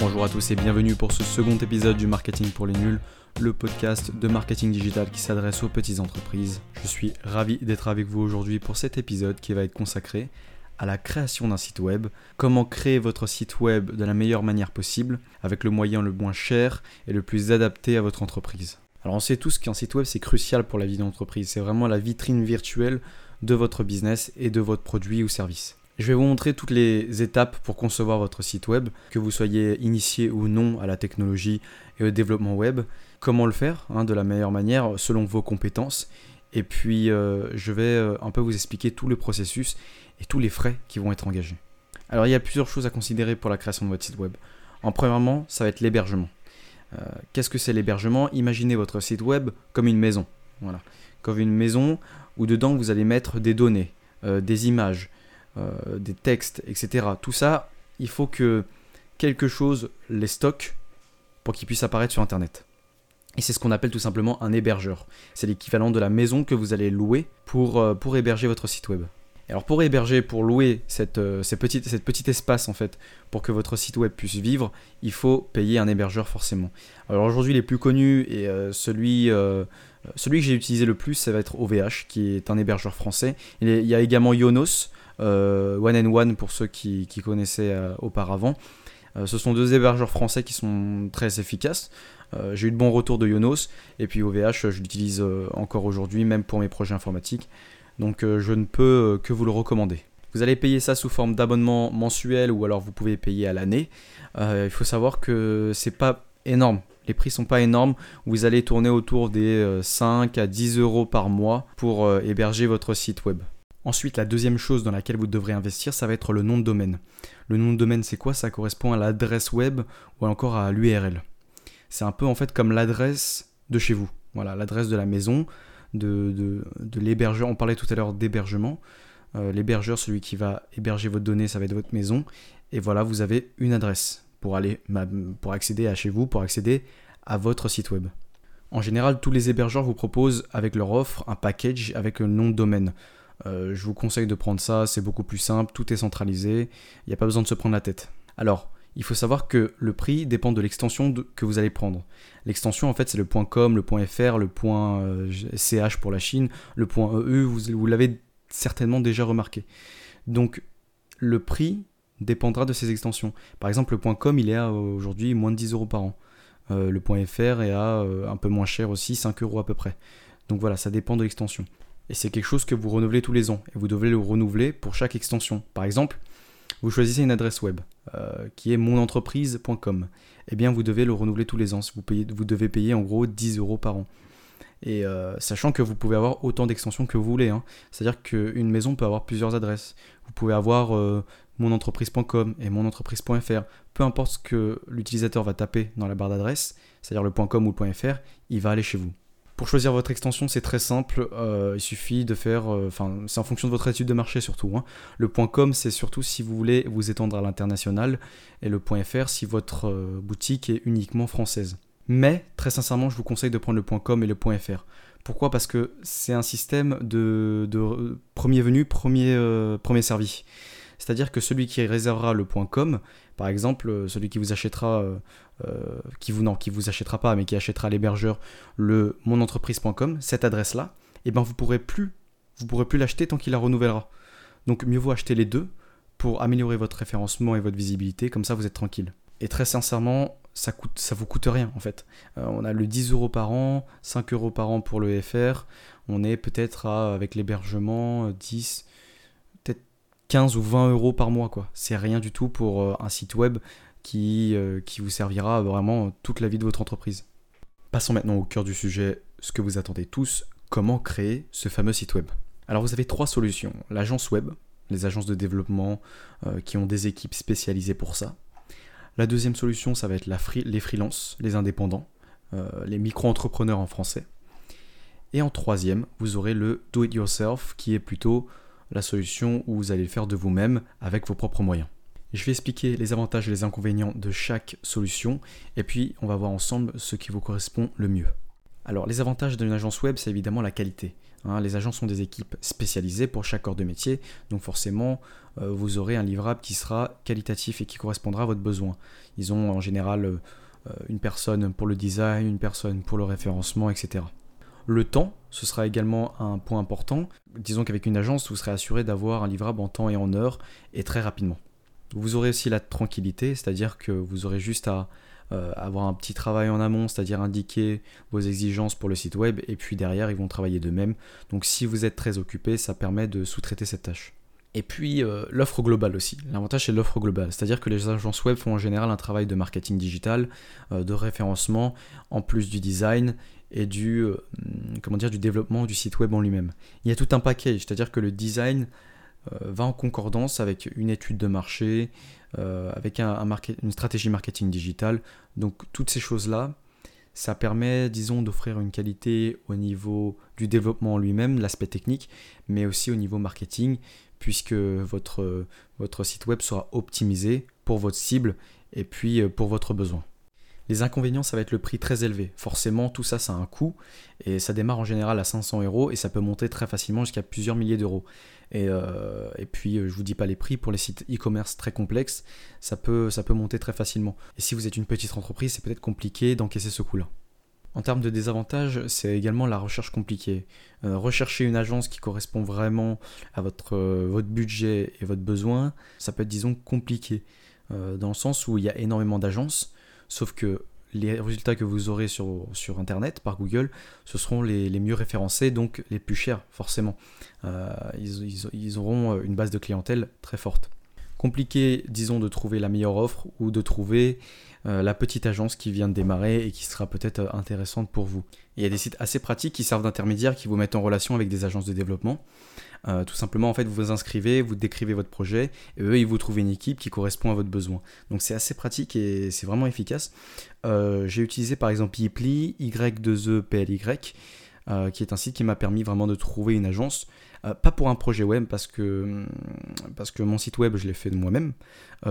Bonjour à tous et bienvenue pour ce second épisode du Marketing pour les nuls, le podcast de marketing digital qui s'adresse aux petites entreprises. Je suis ravi d'être avec vous aujourd'hui pour cet épisode qui va être consacré à la création d'un site web, comment créer votre site web de la meilleure manière possible, avec le moyen le moins cher et le plus adapté à votre entreprise. Alors on sait tous qu'un site web c'est crucial pour la vie d'entreprise, c'est vraiment la vitrine virtuelle de votre business et de votre produit ou service. Je vais vous montrer toutes les étapes pour concevoir votre site web, que vous soyez initié ou non à la technologie et au développement web, comment le faire hein, de la meilleure manière selon vos compétences. Et puis euh, je vais euh, un peu vous expliquer tout le processus et tous les frais qui vont être engagés. Alors il y a plusieurs choses à considérer pour la création de votre site web. En premièrement, ça va être l'hébergement. Euh, qu'est-ce que c'est l'hébergement? Imaginez votre site web comme une maison. Voilà. Comme une maison où dedans vous allez mettre des données, des images, euh, des textes, etc. Tout ça, il faut que quelque chose les stocke pour qu'ils puissent apparaître sur Internet. Et c'est ce qu'on appelle tout simplement un hébergeur. C'est l'équivalent de la maison que vous allez louer pour, euh, héberger votre site web. Alors pour héberger, pour louer cette, euh, cette, espace en fait, pour que votre site web puisse vivre, il faut payer un hébergeur forcément. Alors aujourd'hui les plus connus et celui, celui que j'ai utilisé le plus, ça va être OVH, qui est un hébergeur français. Il, y a également Yonos, euh, One and One pour ceux qui, connaissaient euh, auparavant. Euh, ce sont deux hébergeurs français qui sont très efficaces. j'ai eu de bons retours de Yonos et puis OVH, je l'utilise encore aujourd'hui, même pour mes projets informatiques. Donc je ne peux que vous le recommander. Vous allez payer ça sous forme d'abonnement mensuel ou alors vous pouvez payer à l'année. il faut savoir que c'est pas énorme. Les prix sont pas énormes. Vous allez tourner autour des 5 à 10 euros par mois pour héberger votre site web. Ensuite, la deuxième chose dans laquelle vous devrez investir, ça va être le nom de domaine. Le nom de domaine, c'est quoi? Ça correspond à l'adresse web ou encore à l'URL. C'est un peu en fait comme l'adresse de chez vous. Voilà, l'adresse de la maison, de, l'hébergeur. On parlait tout à l'heure d'hébergement. Euh, l'hébergeur, celui qui va héberger votre donnée, ça va être votre maison. Et voilà, vous avez une adresse pour, aller, pour accéder à chez vous, pour accéder à votre site web. En général, tous les hébergeurs vous proposent avec leur offre un package avec le nom de domaine. Euh, je vous conseille de prendre ça, c'est beaucoup plus simple, tout est centralisé, il n'y a pas besoin de se prendre la tête. Alors, il faut savoir que le prix dépend de l'extension que vous allez prendre. L'extension, en fait, c'est le .com, le .fr, le .ch euh, pour la Chine, le .eu, vous, l'avez certainement déjà remarqué. Donc, le prix dépendra de ces extensions. Par exemple, le .com, il est à aujourd'hui moins de 10 euros par an. Euh, le .fr est à un peu moins cher aussi, 5 euros à peu près. Donc voilà, ça dépend de l'extension. Et c'est quelque chose que vous renouvelez tous les ans. Et vous devez le renouveler pour chaque extension. Par exemple, vous choisissez une adresse web euh, qui est monentreprise.com. Eh bien, vous devez le renouveler tous les ans. Vous, devez payer en gros 10 euros par an. Et euh, sachant que vous pouvez avoir autant d'extensions que vous voulez. Hein. C'est-à-dire qu'une maison peut avoir plusieurs adresses. Vous pouvez avoir euh, monentreprise.com et monentreprise.fr. Peu importe ce que l'utilisateur va taper dans la barre d'adresse, c'est-à-dire le .com ou le .fr, il va aller chez vous. Pour choisir votre extension, c'est très simple. Euh, il suffit de faire. Euh, enfin, c'est en fonction de votre étude de marché surtout. Hein. Le .com, c'est surtout si vous voulez vous étendre à l'international. Et le .fr, si votre euh, boutique est uniquement française. Mais, très sincèrement, je vous conseille de prendre le .com et le .fr. Pourquoi? Parce que c'est un système de, premier venu, premier, premier servi. C'est-à-dire que celui qui réservera le .com, par exemple, celui qui vous achètera euh, qui vous non, qui vous achètera pas, mais qui achètera l'hébergeur le monentreprise.com, cette adresse-là, eh ben vous pourrez plus, vous pourrez plus l'acheter tant qu'il la renouvellera. Donc mieux vaut acheter les deux pour améliorer votre référencement et votre visibilité, comme ça vous êtes tranquille. Et très sincèrement, ça coûte, vous coûte rien en fait. Euh, on a le 10 euros par an, 5 euros par an pour le FR. On est peut-être avec l'hébergement 10, peut-être 15 ou 20 euros par mois quoi. C'est rien du tout pour euh, un site web qui, euh, qui vous servira vraiment toute la vie de votre entreprise. Passons maintenant au cœur du sujet, ce que vous attendez tous, comment créer ce fameux site web. Alors vous avez trois solutions. L'agence web, les agences de développement euh, qui ont des équipes spécialisées pour ça. La deuxième solution, ça va être les freelances, les indépendants, euh, les micro-entrepreneurs en français. Et en troisième, vous aurez le do-it-yourself, qui est plutôt la solution où vous allez le faire de vous-même avec vos propres moyens. Je vais expliquer les avantages et les inconvénients de chaque solution et puis on va voir ensemble ce qui vous correspond le mieux. Alors les avantages d'une agence web, c'est évidemment la qualité. Hein. les agences sont des équipes spécialisées pour chaque corps de métier, donc forcément euh, vous aurez un livrable qui sera qualitatif et qui correspondra à votre besoin. Ils ont en général euh, une personne pour le design, une personne pour le référencement, etc. Le temps, ce sera également un point important. Disons qu'avec une agence, vous serez assuré d'avoir un livrable en temps et en heure et très rapidement. Vous aurez aussi la tranquillité, c'est-à-dire que vous aurez juste à euh, avoir un petit travail en amont, c'est-à-dire indiquer vos exigences pour le site web, et puis derrière, ils vont travailler d'eux-mêmes. Donc si vous êtes très occupé, ça permet de sous-traiter cette tâche. Et puis euh, l'offre globale aussi. L'avantage c'est l'offre globale, c'est-à-dire que les agences web font en général un travail de marketing digital, euh, de référencement, en plus du design et du, développement du site web en lui-même. Il y a tout un package, c'est-à-dire que le design va en concordance avec une étude de marché, euh, avec un, une stratégie marketing digitale. Donc toutes ces choses-là, ça permet, disons, d'offrir une qualité au niveau du développement lui-même, l'aspect technique, mais aussi au niveau marketing, puisque votre, votre site web sera optimisé pour votre cible et puis euh, pour votre besoin. Les inconvénients, ça va être le prix très élevé. Forcément, tout ça, ça a un coût et ça démarre en général à 500 euros et ça peut monter très facilement jusqu'à plusieurs milliers d'euros. Et, euh, puis, euh, je vous dis pas les prix pour les sites e-commerce très complexes, ça peut, ça peut monter très facilement. Et si vous êtes une petite entreprise, c'est peut-être compliqué d'encaisser ce coût-là. En termes de désavantages, c'est également la recherche compliquée. Euh, rechercher une agence qui correspond vraiment à votre budget et votre besoin, ça peut être, disons, compliqué. dans le sens où il y a énormément d'agences, sauf que les résultats que vous aurez sur, Internet, par Google, ce seront les, mieux référencés, donc les plus chers, forcément. Euh, ils, auront une base de clientèle très forte. Compliqué, disons, de trouver la meilleure offre ou de trouver euh, la petite agence qui vient de démarrer et qui sera peut-être intéressante pour vous. il y a des sites assez pratiques qui servent d'intermédiaire, qui vous mettent en relation avec des agences de développement. Euh, tout simplement, en fait, vous vous inscrivez, vous décrivez votre projet, et eux, ils vous trouvent une équipe qui correspond à votre besoin. Donc c'est assez pratique et c'est vraiment efficace. Euh, j'ai utilisé par exemple Yiply, Y2EPLY, euh, qui est un site qui m'a permis vraiment de trouver une agence. pas pour un projet web, parce que, parce que mon site web, je l'ai fait de moi-même,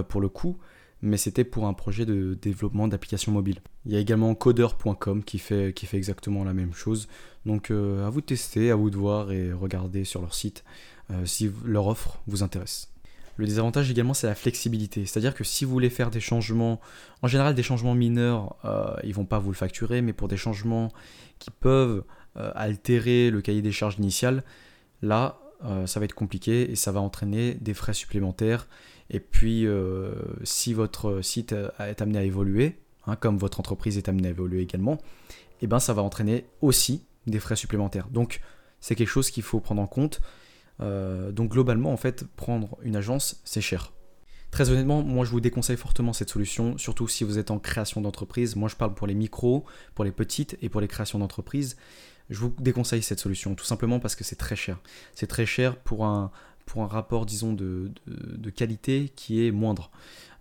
pour le coup, mais c'était pour un projet de développement d'applications mobiles. Il y a également coder.com qui fait, qui fait exactement la même chose. Donc euh, à vous de tester, à vous de voir et regarder sur leur site euh, si leur offre vous intéresse. Le désavantage également c'est la flexibilité, c'est-à-dire que si vous voulez faire des changements, en général des changements mineurs, euh, ils vont pas vous le facturer, mais pour des changements qui peuvent altérer le cahier des charges initial, là ça va être compliqué et ça va entraîner des frais supplémentaires et puis, euh, si votre site est amené à évoluer, hein, comme votre entreprise est amenée à évoluer également, eh ben, ça va entraîner aussi des frais supplémentaires. Donc, c'est quelque chose qu'il faut prendre en compte. Euh, donc, globalement, en fait, prendre une agence, c'est cher. Très honnêtement, moi je vous déconseille fortement cette solution, surtout si vous êtes en création d'entreprise. Moi je parle pour les micros, pour les petites et pour les créations d'entreprise. Je vous déconseille cette solution, tout simplement parce que c'est très cher. C'est très cher pour un, rapport, disons, de, qualité qui est moindre.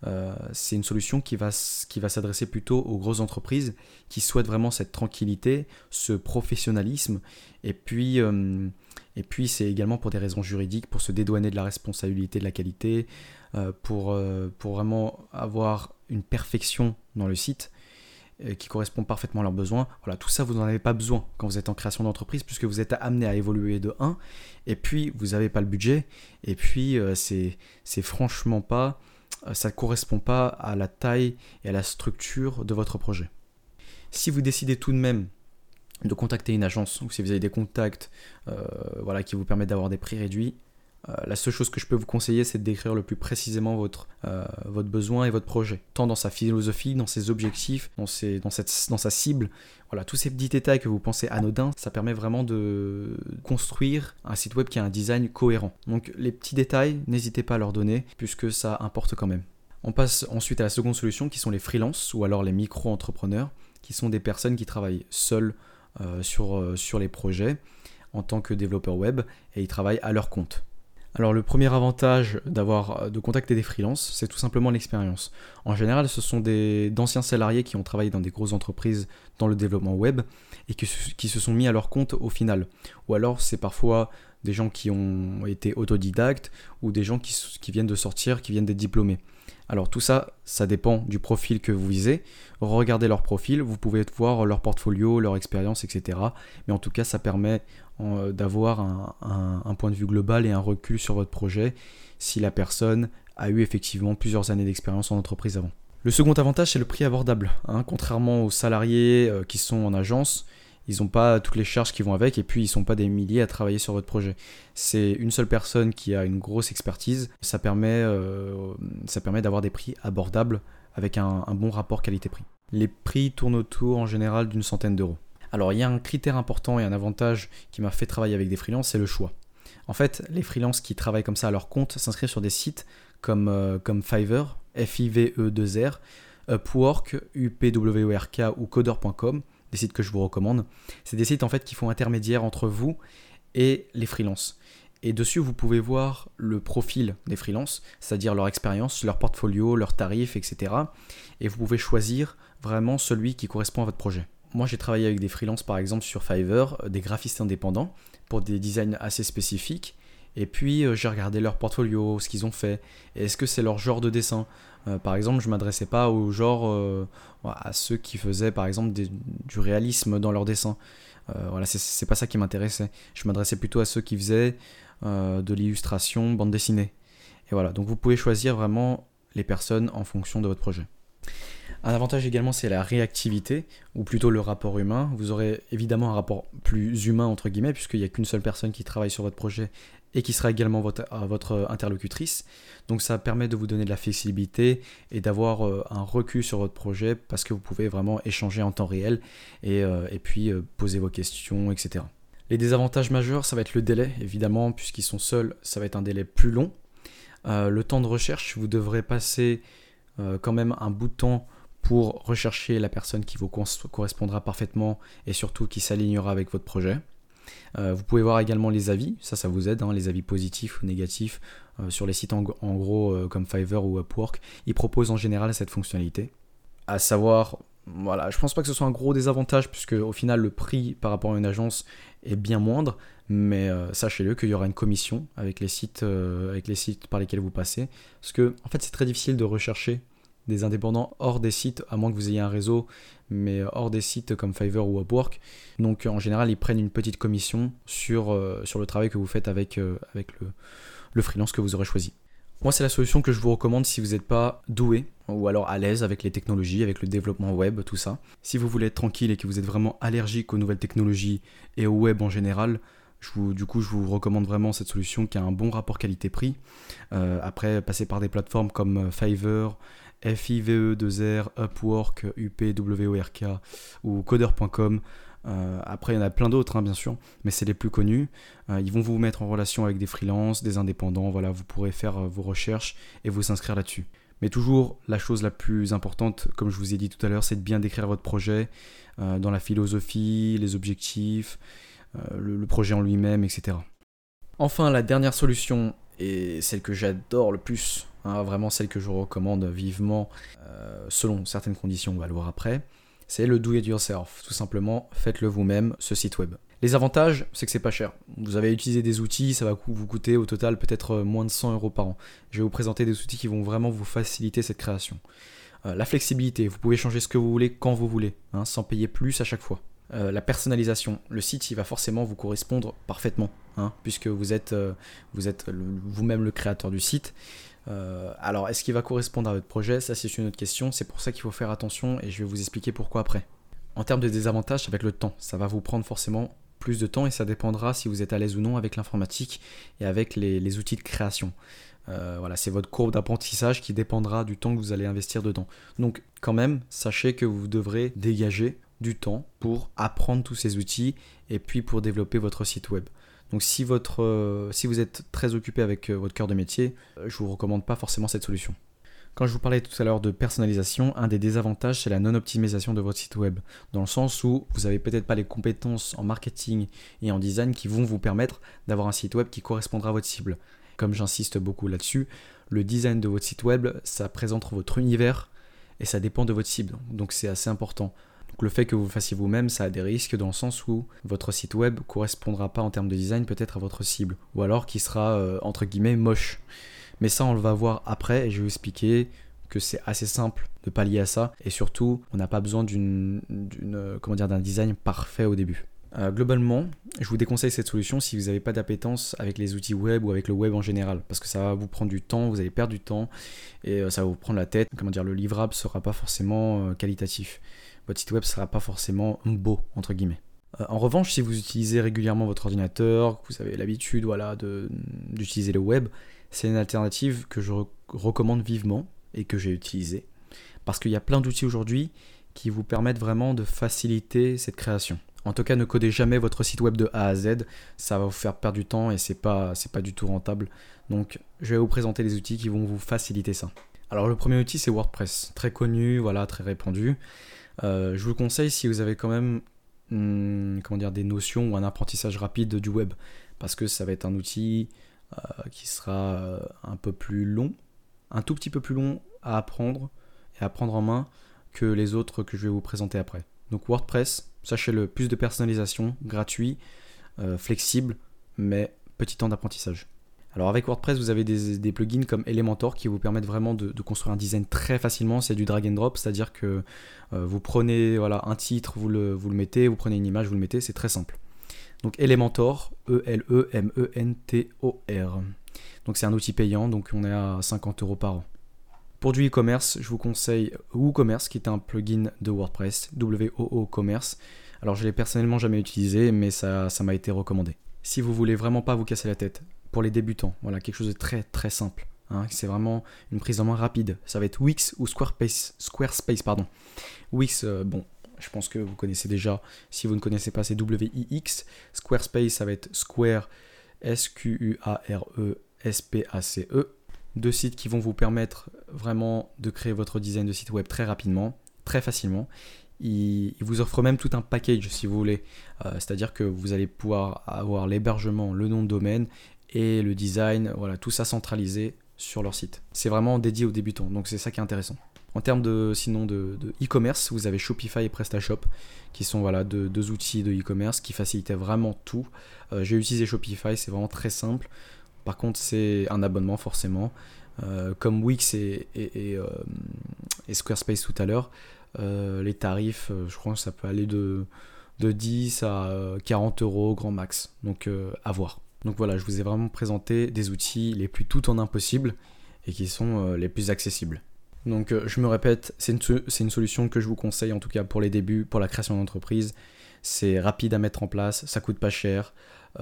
Euh, c'est une solution qui va, s'adresser plutôt aux grosses entreprises qui souhaitent vraiment cette tranquillité, ce professionnalisme. Et puis, euh, et puis c'est également pour des raisons juridiques, pour se dédouaner de la responsabilité de la qualité, euh, pour, pour vraiment avoir une perfection dans le site qui correspond parfaitement à leurs besoins. Voilà, tout ça, vous n'en avez pas besoin quand vous êtes en création d'entreprise, puisque vous êtes amené à évoluer de 1, et puis vous n'avez pas le budget, et puis euh, c'est, franchement pas, euh, ça ne correspond pas à la taille et à la structure de votre projet. Si vous décidez tout de même de contacter une agence, ou si vous avez des contacts voilà, qui vous permettent d'avoir des prix réduits, euh, la seule chose que je peux vous conseiller, c'est de décrire le plus précisément votre, euh, besoin et votre projet, tant dans sa philosophie, dans ses objectifs, dans, sa cible. Voilà, tous ces petits détails que vous pensez anodins, ça permet vraiment de construire un site web qui a un design cohérent. Donc les petits détails, n'hésitez pas à leur donner, puisque ça importe quand même. On passe ensuite à la seconde solution, qui sont les freelances, ou alors les micro-entrepreneurs, qui sont des personnes qui travaillent seules euh, sur les projets en tant que développeurs web, et ils travaillent à leur compte. Alors le premier avantage d'avoir euh, de contacter des freelances, c'est tout simplement l'expérience. En général, ce sont d'anciens salariés qui ont travaillé dans des grosses entreprises dans le développement web et qui, se sont mis à leur compte au final. Ou alors c'est parfois des gens qui ont été autodidactes ou des gens qui, qui viennent de sortir, qui viennent d'être diplômés. Alors tout ça, ça dépend du profil que vous visez. Regardez leur profil, vous pouvez voir leur portfolio, leur expérience, etc. Mais en tout cas, ça permet euh, d'avoir un, point de vue global et un recul sur votre projet si la personne a eu effectivement plusieurs années d'expérience en entreprise avant. Le second avantage, c'est le prix abordable. Hein. Contrairement aux salariés euh, qui sont en agence, ils n'ont pas toutes les charges qui vont avec et puis ils ne sont pas des milliers à travailler sur votre projet. C'est une seule personne qui a une grosse expertise. Ça permet, euh, permet d'avoir des prix abordables avec un, bon rapport qualité-prix. Les prix tournent autour en général d'une centaine d'euros. Alors il y a un critère important et un avantage qui m'a fait travailler avec des freelances, c'est le choix. En fait, les freelances qui travaillent comme ça à leur compte s'inscrivent sur des sites comme, euh, comme Fiverr, F-I-V-E-2-R, Upwork, U-P-W-O-R-K ou Coder.com des sites que je vous recommande. C'est des sites en fait qui font intermédiaire entre vous et les freelances. Et dessus, vous pouvez voir le profil des freelances, c'est-à-dire leur expérience, leur portfolio, leurs tarifs, etc. Et vous pouvez choisir vraiment celui qui correspond à votre projet. Moi, j'ai travaillé avec des freelances, par exemple, sur Fiverr, des graphistes indépendants, pour des designs assez spécifiques. Et puis euh, j'ai regardé leur portfolio, ce qu'ils ont fait. Est-ce que c'est leur genre de dessin? Euh, Par exemple, je m'adressais pas au genre euh, à ceux qui faisaient par exemple du réalisme dans leur dessin. voilà, c'est pas ça qui m'intéressait. Je m'adressais plutôt à ceux qui faisaient de l'illustration, bande dessinée. Et voilà, donc vous pouvez choisir vraiment les personnes en fonction de votre projet. Un avantage également, c'est la réactivité, ou plutôt le rapport humain. Vous aurez évidemment un rapport plus humain, entre guillemets, puisqu'il n'y a qu'une seule personne qui travaille sur votre projet et qui sera également votre, votre interlocutrice. Donc ça permet de vous donner de la flexibilité et d'avoir euh, un recul sur votre projet parce que vous pouvez vraiment échanger en temps réel et, euh, puis euh, poser vos questions, etc. Les désavantages majeurs, ça va être le délai, évidemment, puisqu'ils sont seuls, ça va être un délai plus long. le temps de recherche, vous devrez passer quand même un bout de temps pour rechercher la personne qui vous correspondra parfaitement et surtout qui s'alignera avec votre projet. Euh, vous pouvez voir également les avis, ça ça vous aide, hein, les avis positifs ou négatifs euh, sur les sites en, gros euh, comme Fiverr ou Upwork. Ils proposent en général cette fonctionnalité. À savoir, voilà, je pense pas que ce soit un gros désavantage puisque au final le prix par rapport à une agence est bien moindre, mais sachez-le qu'il y aura une commission avec les sites, par lesquels vous passez, parce que en fait c'est très difficile de rechercher des indépendants hors des sites, à moins que vous ayez un réseau, mais hors des sites comme Fiverr ou Upwork. Donc en général, ils prennent une petite commission sur, euh, sur le travail que vous faites avec, euh, avec le, le freelance que vous aurez choisi. Moi, c'est la solution que je vous recommande si vous n'êtes pas doué ou alors à l'aise avec les technologies, avec le développement web, tout ça. Si vous voulez être tranquille et que vous êtes vraiment allergique aux nouvelles technologies et au web en général, je vous, du coup, je vous recommande vraiment cette solution qui a un bon rapport qualité-prix. Euh, après, passer par des plateformes comme Fiverr, FIVE2R, Upwork, UPWORK ou Coder.com. Euh, après, il y en a plein d'autres, hein, bien sûr, mais c'est les plus connus. Euh, ils vont vous mettre en relation avec des freelances, des indépendants. Voilà, vous pourrez faire euh, vos recherches et vous inscrire là-dessus. Mais toujours, la chose la plus importante, comme je vous ai dit tout à l'heure, c'est de bien décrire votre projet dans la philosophie, les objectifs, le, projet en lui-même, etc. Enfin, la dernière solution, et celle que j'adore le plus Hein, vraiment celle que je recommande vivement, euh, selon certaines conditions, on va le voir après, c'est le do it yourself. Tout simplement, faites-le vous-même, ce site web. Les avantages, c'est que c'est pas cher. Vous avez utilisé des outils, ça va vous coûter au total peut-être euh, moins de 100 euros par an. Je vais vous présenter des outils qui vont vraiment vous faciliter cette création. Euh, la flexibilité, vous pouvez changer ce que vous voulez quand vous voulez, hein, sans payer plus à chaque fois. la personnalisation, le site il va forcément vous correspondre parfaitement, hein, puisque vous êtes, vous êtes vous-même le créateur du site. Euh, alors, est-ce qu'il va correspondre à votre projet? Ça, c'est une autre question. C'est pour ça qu'il faut faire attention et je vais vous expliquer pourquoi après. En termes de désavantages, être le temps. Ça va vous prendre forcément plus de temps et ça dépendra si vous êtes à l'aise ou non avec l'informatique et avec les, outils de création. Euh, voilà, c'est votre courbe d'apprentissage qui dépendra du temps que vous allez investir dedans. Donc, quand même, sachez que vous devrez dégager du temps pour apprendre tous ces outils et puis pour développer votre site web. Donc euh, si vous êtes très occupé avec euh, votre cœur de métier, euh, je ne vous recommande pas forcément cette solution. Quand je vous parlais tout à l'heure de personnalisation, un des désavantages, c'est la non-optimisation de votre site web, dans le sens où vous n'avez peut-être pas les compétences en marketing et en design qui vont vous permettre d'avoir un site web qui correspondra à votre cible. Comme j'insiste beaucoup là-dessus, le design de votre site web, ça présente votre univers et ça dépend de votre cible, donc c'est assez important. Donc le fait que vous le fassiez vous-même, ça a des risques dans le sens où votre site web correspondra pas en termes de design peut-être à votre cible, ou alors qui sera euh, entre guillemets moche. Mais ça, on le va voir après et je vais vous expliquer que c'est assez simple de pallier à ça et surtout, on n'a pas besoin d'une, euh, d'un design parfait au début. Euh, globalement, je vous déconseille cette solution si vous n'avez pas d'appétence avec les outils web ou avec le web en général, parce que ça va vous prendre du temps, vous allez perdre du temps et ça va vous prendre la tête. Comment dire, le livrable sera pas forcément qualitatif. Votre site web sera pas forcément beau entre guillemets. en revanche, si vous utilisez régulièrement votre ordinateur, que vous avez l'habitude voilà, d'utiliser le web, c'est une alternative que je recommande vivement et que j'ai utilisé. Parce qu'il y a plein d'outils aujourd'hui qui vous permettent vraiment de faciliter cette création. En tout cas, ne codez jamais votre site web de A à Z, ça va vous faire perdre du temps et c'est pas, c'est pas du tout rentable. Donc, je vais vous présenter les outils qui vont vous faciliter ça. Alors, le premier outil, c'est WordPress, très connu, voilà, très répandu. Euh, je vous le conseille si vous avez quand même hmm, des notions ou un apprentissage rapide du web, parce que ça va être un outil euh, qui sera euh, un peu plus long, un tout petit peu plus long à apprendre et à prendre en main que les autres que je vais vous présenter après. Donc WordPress, sachez-le, plus de personnalisation, gratuit, flexible, mais petit temps d'apprentissage. Alors avec WordPress, vous avez des, plugins comme Elementor qui vous permettent vraiment de, construire un design très facilement. C'est du drag and drop, c'est-à-dire que euh, vous prenez voilà, un titre, vous le, mettez, vous prenez une image, vous le mettez, c'est très simple. Donc Elementor, E-L-E-M-E-N-T-O-R. Donc c'est un outil payant, donc on est à 50 euros par an. Pour du e-commerce, je vous conseille WooCommerce qui est un plugin de WordPress, W-O-O-Commerce. Alors je l'ai personnellement jamais utilisé, mais ça, ça m'a été recommandé. Si vous voulez vraiment pas vous casser la tête, pour les débutants, voilà, quelque chose de très très simple. Hein, c'est vraiment une prise en main rapide. Ça va être Wix ou Squarespace. Squarespace pardon. Wix, euh, bon, je pense que vous connaissez déjà. Si vous ne connaissez pas, c'est W-I-X. Squarespace, ça va être Square, S-Q-U-A-R-E, S-P-A-C-E. Deux sites qui vont vous permettre vraiment de créer votre design de site web très rapidement, très facilement. Ils, vous offrent même tout un package si vous voulez. Euh, c'est-à-dire que vous allez pouvoir avoir l'hébergement, le nom de domaine et le design, voilà, tout ça centralisé sur leur site. C'est vraiment dédié aux débutants, donc c'est ça qui est intéressant. En termes de sinon de e-commerce, vous avez Shopify et PrestaShop qui sont voilà deux, outils de e-commerce qui facilitaient vraiment tout. Euh, j'ai utilisé Shopify, c'est vraiment très simple. Par contre, c'est un abonnement forcément. Euh, comme Wix et, euh, et, Squarespace tout à l'heure, les tarifs, je crois que ça peut aller de, de 10 à 40 euros grand max. Donc à voir. Donc voilà, je vous ai vraiment présenté des outils les plus tout en impossible et qui sont les plus accessibles. Donc euh, je me répète, c'est une, solution que je vous conseille en tout cas pour les débuts, pour la création d'entreprise. C'est rapide à mettre en place, ça coûte pas cher,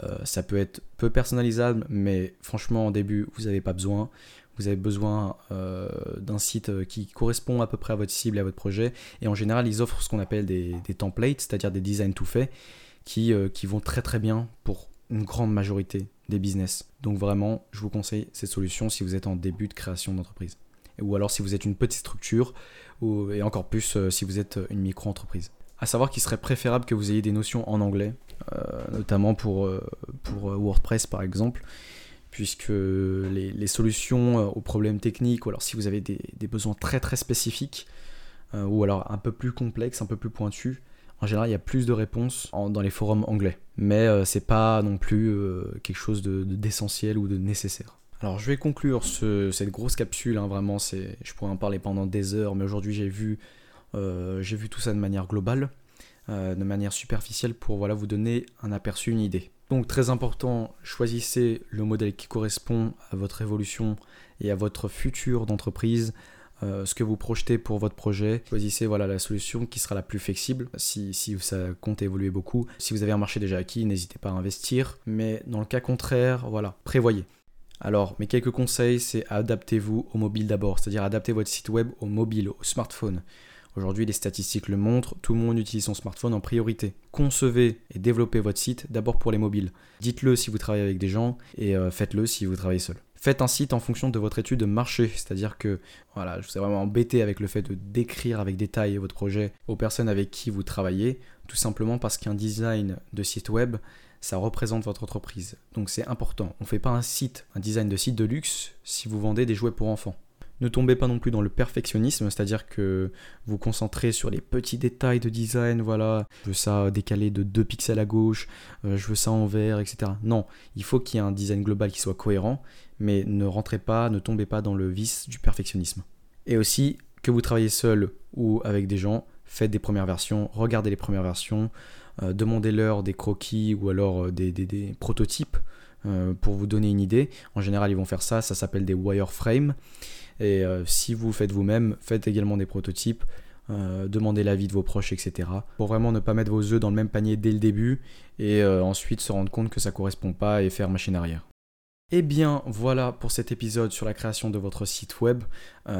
euh, ça peut être peu personnalisable, mais franchement en début vous n'avez pas besoin. Vous avez besoin euh, d'un site qui correspond à peu près à votre cible et à votre projet. Et en général, ils offrent ce qu'on appelle des, templates, c'est-à-dire des designs tout faits, qui, qui vont très très bien pour une grande majorité des business. Donc vraiment, je vous conseille cette solution si vous êtes en début de création d'entreprise ou alors si vous êtes une petite structure, et encore plus euh, si vous êtes une micro-entreprise. À savoir qu'il serait préférable que vous ayez des notions en anglais, euh, notamment pour, euh, pour WordPress par exemple, puisque les, solutions aux problèmes techniques, ou alors si vous avez des, besoins très très spécifiques, ou alors un peu plus complexes, un peu plus pointus, en général, il y a plus de réponses dans les forums anglais. Mais c'est pas non plus quelque chose d'essentiel ou de nécessaire. Alors je vais conclure cette grosse capsule, hein, vraiment, je pourrais en parler pendant des heures, mais aujourd'hui j'ai vu, euh, tout ça de manière globale, euh, de manière superficielle pour vous donner un aperçu, une idée. Donc très important, choisissez le modèle qui correspond à votre évolution et à votre futur d'entreprise, euh, ce que vous projetez pour votre projet. Choisissez voilà, la solution qui sera la plus flexible si, si ça compte évoluer beaucoup. Si vous avez un marché déjà acquis, n'hésitez pas à investir. Mais dans le cas contraire, voilà, prévoyez. Alors, mes quelques conseils, c'est adaptez-vous au mobile d'abord, c'est-à-dire adaptez votre site web au mobile, au smartphone. Aujourd'hui, les statistiques le montrent, tout le monde utilise son smartphone en priorité. Concevez et développez votre site d'abord pour les mobiles. Dites-le si vous travaillez avec des gens et euh, faites-le si vous travaillez seul. Faites un site en fonction de votre étude de marché, c'est-à-dire que voilà, je vous ai vraiment embêté avec le fait de décrire avec détail votre projet aux personnes avec qui vous travaillez, tout simplement parce qu'un design de site web, ça représente votre entreprise. Donc c'est important. On ne fait pas un site, un design de site de luxe si vous vendez des jouets pour enfants. Ne tombez pas non plus dans le perfectionnisme, c'est-à-dire que vous concentrez sur les petits détails de design, voilà, je veux ça décalé de 2 pixels à gauche, euh, je veux ça en vert, etc. Non, il faut qu'il y ait un design global qui soit cohérent, mais ne rentrez pas, ne tombez pas dans le vice du perfectionnisme. Et aussi, que vous travaillez seul ou avec des gens, faites des premières versions, regardez les premières versions, euh, demandez-leur des croquis ou alors euh, des, prototypes pour vous donner une idée. En général, ils vont faire ça, ça s'appelle des wireframes. Et euh, si vous faites vous-même, faites également des prototypes. Euh, demandez l'avis de vos proches, etc. Pour vraiment ne pas mettre vos œufs dans le même panier dès le début et euh, ensuite se rendre compte que ça correspond pas et faire machine arrière. Eh bien voilà pour cet épisode sur la création de votre site web.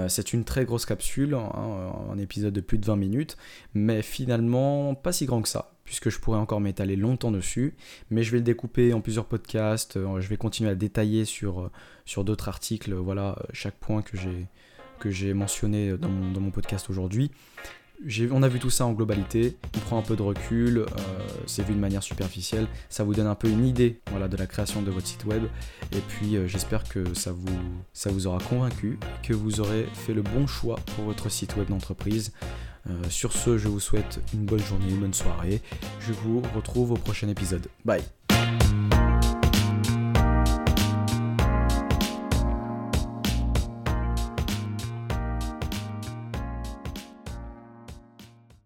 c'est une très grosse capsule, hein, un épisode de plus de 20 minutes, mais finalement pas si grand que ça puisque je pourrais encore m'étaler longtemps dessus, mais je vais le découper en plusieurs podcasts, euh, je vais continuer à détailler sur, euh, d'autres articles, voilà, chaque point que j'ai, mentionné dans mon podcast aujourd'hui. On a vu tout ça en globalité, on prend un peu de recul, euh, c'est vu de manière superficielle, ça vous donne un peu une idée de la création de votre site web, et puis j'espère que ça vous, ça vous aura convaincu, que vous aurez fait le bon choix pour votre site web d'entreprise. Euh, sur ce, je vous souhaite une bonne journée, une bonne soirée. Je vous retrouve au prochain épisode. Bye